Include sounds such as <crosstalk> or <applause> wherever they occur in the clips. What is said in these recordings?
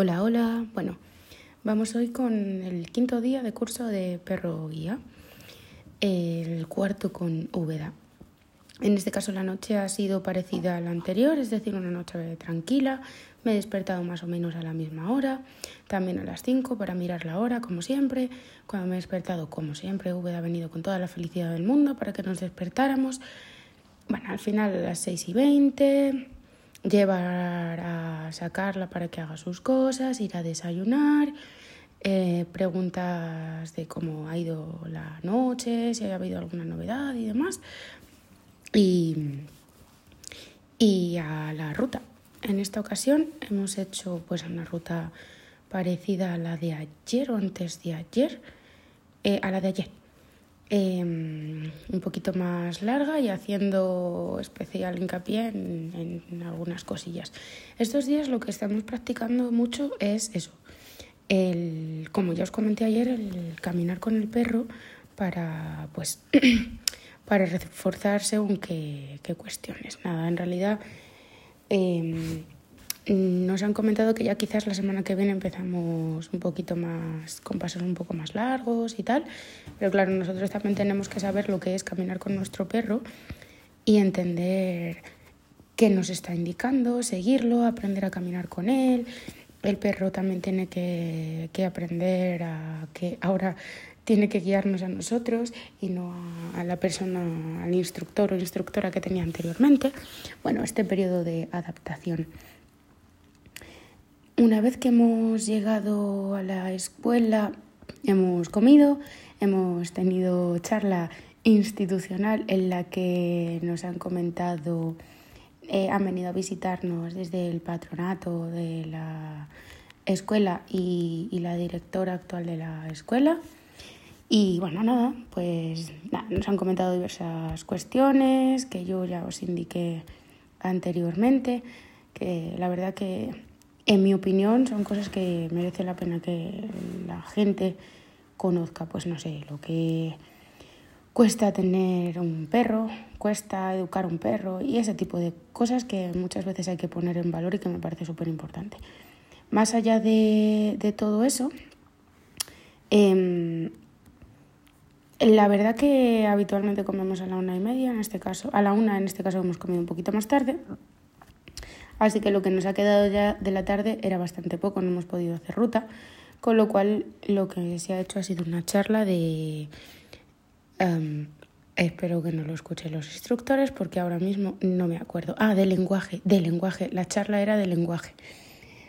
Hola, hola. Bueno, vamos hoy con el quinto día de curso de perro guía, el cuarto con Úbeda. En este caso la noche ha sido parecida a la anterior, es decir, una noche tranquila. Me he despertado más o menos a la misma hora, también a las 5 para mirar la hora, como siempre. Cuando me he despertado, como siempre, Úbeda ha venido con toda la felicidad del mundo para que nos despertáramos. Bueno, al final a las 6 y 20 llevar a sacarla para que haga sus cosas, ir a desayunar, eh, preguntas de cómo ha ido la noche, si ha habido alguna novedad y demás. Y, y a la ruta. En esta ocasión hemos hecho pues una ruta parecida a la de ayer o antes de ayer, eh, a la de ayer. Em, un poquito más larga y haciendo especial hincapié en, algunas cosillas. Estos días lo que estamos practicando mucho es eso, el, como ya os comenté ayer, el caminar con el perro para pues <clears throat> para reforzar según qué, qué cuestiones. Nada, en realidad em, nos han comentado que ya quizás la semana que viene empezamos un poquito más, con pasos un poco más largos y tal, pero claro, nosotros también tenemos que saber lo que es caminar con nuestro perro y entender qué nos está indicando, seguirlo, aprender a caminar con él. El perro también tiene que, que aprender a que ahora tiene que guiarnos a nosotros y no a, a, la persona, al instructor o instructora que tenía anteriormente. Bueno, este periodo de adaptación. Una vez que hemos llegado a la escuela, hemos comido, hemos tenido charla institucional en la que nos han comentado, eh, han venido a visitarnos desde el patronato de la escuela y, y la directora actual de la escuela. Y bueno, nada, pues nos han comentado diversas cuestiones que yo ya os indiqué anteriormente, que la verdad que en mi opinión, son cosas que merece la pena que la gente conozca, pues no sé, lo que cuesta tener un perro, cuesta educar un perro y ese tipo de cosas que muchas veces hay que poner en valor y que me parece súper importante. Más allá de, de todo eso, eh, la verdad que habitualmente comemos a la una y media, en este caso, a la una en este caso hemos comido un poquito más tarde, Así que lo que nos ha quedado ya de la tarde era bastante poco, no hemos podido hacer ruta, con lo cual lo que se ha hecho ha sido una charla de... Um, espero que no lo escuchen los instructores porque ahora mismo no me acuerdo. Ah, de lenguaje, de lenguaje. La charla era de lenguaje,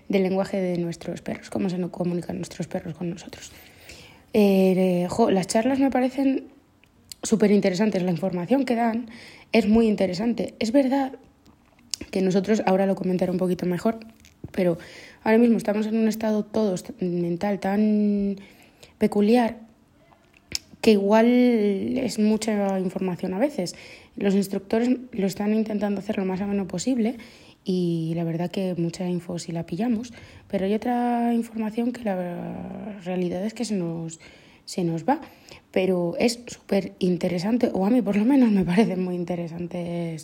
del lenguaje de nuestros perros, cómo se nos comunican nuestros perros con nosotros. Eh, las charlas me parecen súper interesantes, la información que dan es muy interesante. Es verdad que nosotros, ahora lo comentaré un poquito mejor, pero ahora mismo estamos en un estado todos mental tan peculiar que igual es mucha información a veces. Los instructores lo están intentando hacer lo más ameno posible y la verdad que mucha info si la pillamos, pero hay otra información que la realidad es que se nos, se nos va. Pero es súper interesante, o a mí por lo menos me parece muy interesante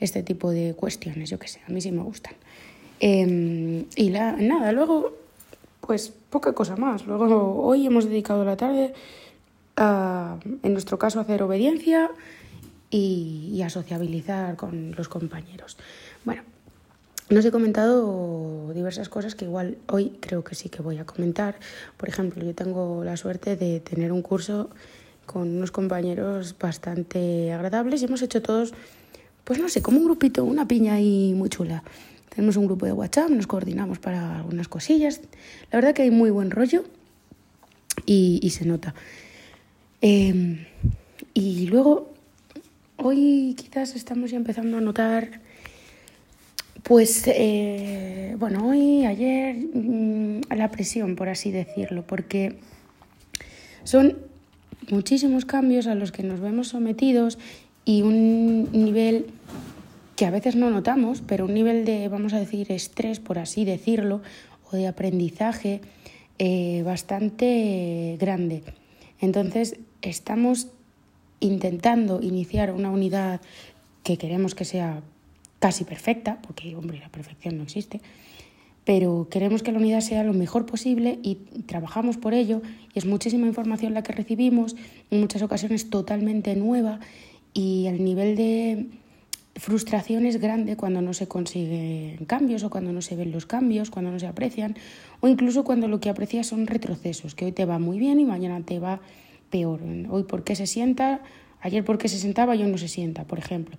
este tipo de cuestiones, yo que sé, a mí sí me gustan. Eh, y la, nada, luego, pues poca cosa más. Luego, hoy hemos dedicado la tarde a, en nuestro caso, a hacer obediencia y, y a sociabilizar con los compañeros. Bueno, nos he comentado diversas cosas que igual hoy creo que sí que voy a comentar. Por ejemplo, yo tengo la suerte de tener un curso con unos compañeros bastante agradables y hemos hecho todos pues no sé, como un grupito, una piña ahí muy chula. Tenemos un grupo de WhatsApp, nos coordinamos para algunas cosillas. La verdad que hay muy buen rollo y, se nota. Eh, y luego, hoy quizás estamos ya empezando a notar, pues, eh, bueno, hoy, ayer, mmm, la presión, por así decirlo, porque son muchísimos cambios a los que nos vemos sometidos y un nivel que a veces no notamos, pero un nivel de, vamos a decir, estrés, por así decirlo, o de aprendizaje eh, bastante grande. Entonces, estamos intentando iniciar una unidad que queremos que sea casi perfecta, porque, hombre, la perfección no existe, pero queremos que la unidad sea lo mejor posible y trabajamos por ello y es muchísima información la que recibimos, en muchas ocasiones totalmente nueva y el nivel de frustración es grande cuando no se consiguen cambios o cuando no se ven los cambios, cuando no se aprecian o incluso cuando lo que aprecias son retrocesos, que hoy te va muy bien y mañana te va peor. Hoy por qué se sienta, ayer por qué se sentaba y hoy no se sienta, por ejemplo.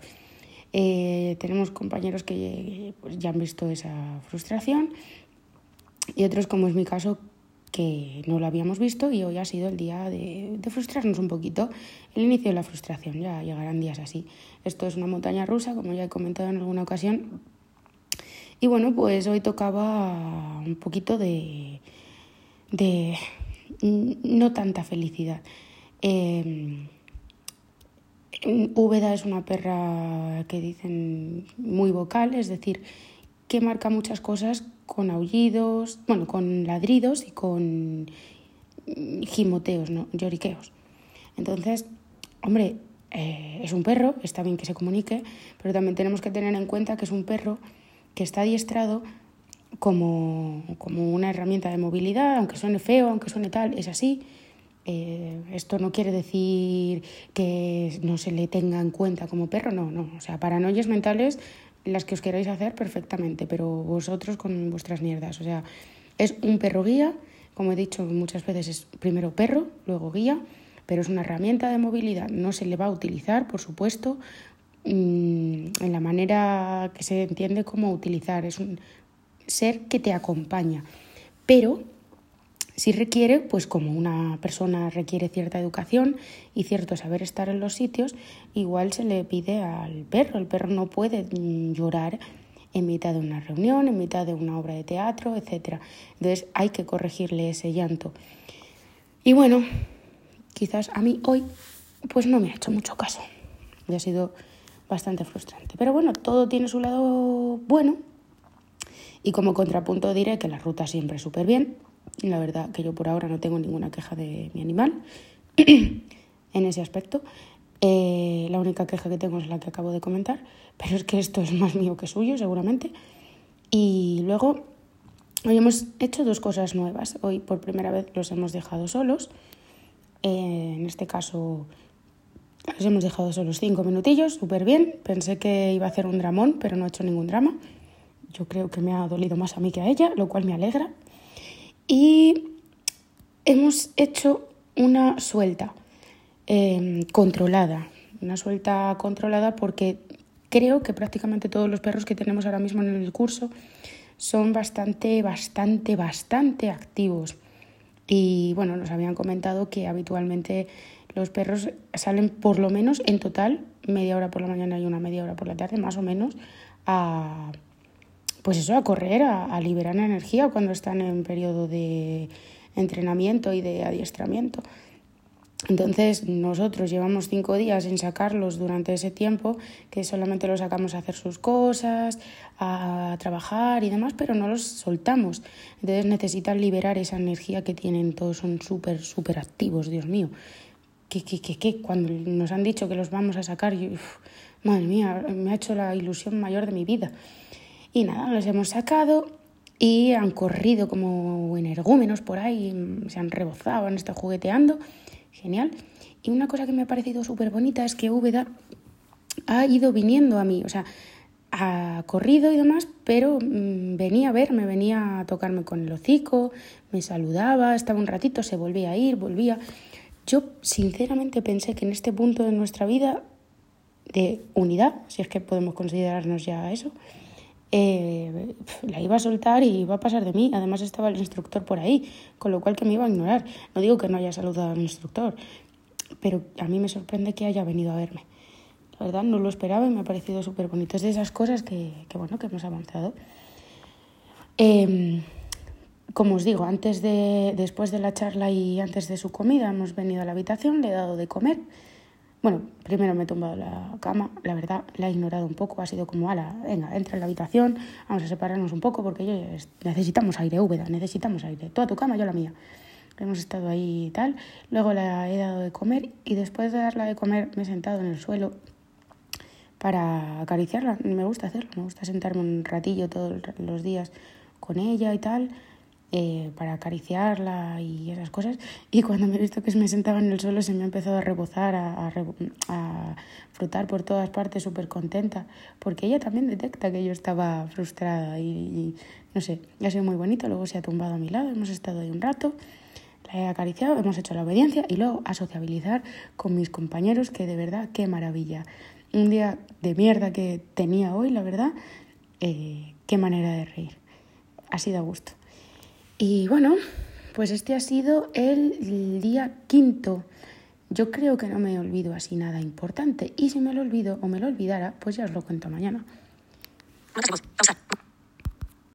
Eh, tenemos compañeros que pues, ya han visto esa frustración y otros, como es mi caso, que no lo habíamos visto y hoy ha sido el día de, frustrarnos un poquito, el inicio de la frustración, ya llegarán días así. Esto es una montaña rusa, como ya he comentado en alguna ocasión. Y bueno, pues hoy tocaba un poquito de, de no tanta felicidad. Eh, Úbeda es una perra que dicen muy vocal, es decir, que marca muchas cosas con aullidos, bueno, con ladridos y con gimoteos, ¿no? lloriqueos. Entonces, hombre, eh, es un perro, está bien que se comunique, pero también tenemos que tener en cuenta que es un perro que está adiestrado como, como una herramienta de movilidad, aunque suene feo, aunque suene tal, es así, eh, esto no quiere decir que no se le tenga en cuenta como perro, no, no. O sea, paranoias mentales las que os queráis hacer perfectamente, pero vosotros con vuestras mierdas. O sea, es un perro guía, como he dicho muchas veces, es primero perro, luego guía, pero es una herramienta de movilidad. No se le va a utilizar, por supuesto, mm, en la manera que se entiende cómo utilizar. Es un ser que te acompaña, pero si requiere, pues como una persona requiere cierta educación y cierto saber estar en los sitios, igual se le pide al perro. El perro no puede mm, llorar en mitad de una reunión, en mitad de una obra de teatro, etc. Entonces hay que corregirle ese llanto. Y bueno, quizás a mí hoy pues no me ha hecho mucho caso. Y ha sido bastante frustrante. Pero bueno, todo tiene su lado bueno. Y como contrapunto diré que la ruta siempre súper bien la verdad que yo por ahora no tengo ninguna queja de mi animal <clears throat> en ese aspecto. Eh, la única queja que tengo es la que acabo de comentar, pero es que esto es más mío que suyo, seguramente. Y luego, hoy hemos hecho dos cosas nuevas. Hoy por primera vez los hemos dejado solos. Eh, en este caso, los hemos dejado solos cinco minutillos, súper bien. Pensé que iba a hacer un dramón, pero no he hecho ningún drama. Yo creo que me ha dolido más a mí que a ella, lo cual me alegra y hemos hecho una suelta em, controlada, una suelta controlada porque creo que prácticamente todos los perros que tenemos ahora mismo en el curso son bastante, bastante, bastante activos. Y bueno, nos habían comentado que habitualmente los perros salen por lo menos en total media hora por la mañana y una media hora por la tarde, más o menos, a pues eso, a correr, a, liberar energía cuando están en periodo de entrenamiento y de adiestramiento. Entonces nosotros llevamos cinco días en sacarlos durante ese tiempo, que solamente los sacamos a hacer sus cosas, a trabajar y demás, pero no los soltamos. Entonces necesitan liberar esa energía que tienen, todos son súper, súper activos, Dios mío. ¿Qué, qué, qué, qué? Cuando nos han dicho que los vamos a sacar, yo, madre mía, me ha hecho la ilusión mayor de mi vida. Y nada, los hemos sacado y han corrido como energúmenos por ahí, se han rebozado, han estado jugueteando. Genial. Y una cosa que me ha parecido súper bonita es que Úbeda ha ido viniendo a mí, o sea, ha corrido y demás, pero mm, venía a verme, venía a tocarme con el hocico, me saludaba, estaba un ratito, se volvía a ir, volvía. Yo sinceramente pensé que en este punto de nuestra vida de unidad, si es que podemos considerarnos ya eso, eh, la iba a soltar y iba a pasar de mí. Además estaba el instructor por ahí, con lo cual que me iba a ignorar. No digo que no haya saludado al instructor, pero a mí me sorprende que haya venido a verme. La verdad no lo esperaba y me ha parecido súper bonito. Es de esas cosas que, bueno, que hemos avanzado. Em, como os digo, antes de, después de la charla y antes de su comida hemos venido a la habitación, le he dado de comer. Bueno, primero me he tumbado la cama, la verdad, la he ignorado un poco, ha sido como, ala, venga, entra en la habitación, vamos a separarnos un poco porque necesitamos aire, Úbeda, necesitamos aire, toda tu cama, yo la mía. Hemos estado ahí y tal, luego la he dado de comer y después de darla de comer me he sentado en el suelo para acariciarla, me gusta hacerlo, me gusta sentarme un ratillo todos los días con ella y tal, eh, para acariciarla y esas cosas. Y cuando me he visto que me sentaba en el suelo se me ha empezado a rebozar, a, a, frotar por todas partes súper contenta, porque ella también detecta que yo estaba frustrada y, no sé, ha sido muy bonito. Luego se ha tumbado a mi lado, hemos estado ahí un rato, la he acariciado, hemos hecho la obediencia y luego a sociabilizar con mis compañeros, que de verdad, qué maravilla. Un día de mierda que tenía hoy, la verdad, eh, qué manera de reír. Ha sido a gusto. Y bueno, pues este ha sido el día quinto. Yo creo que no me olvido así nada importante. Y si me lo olvido o me lo olvidara, pues ya os lo cuento mañana.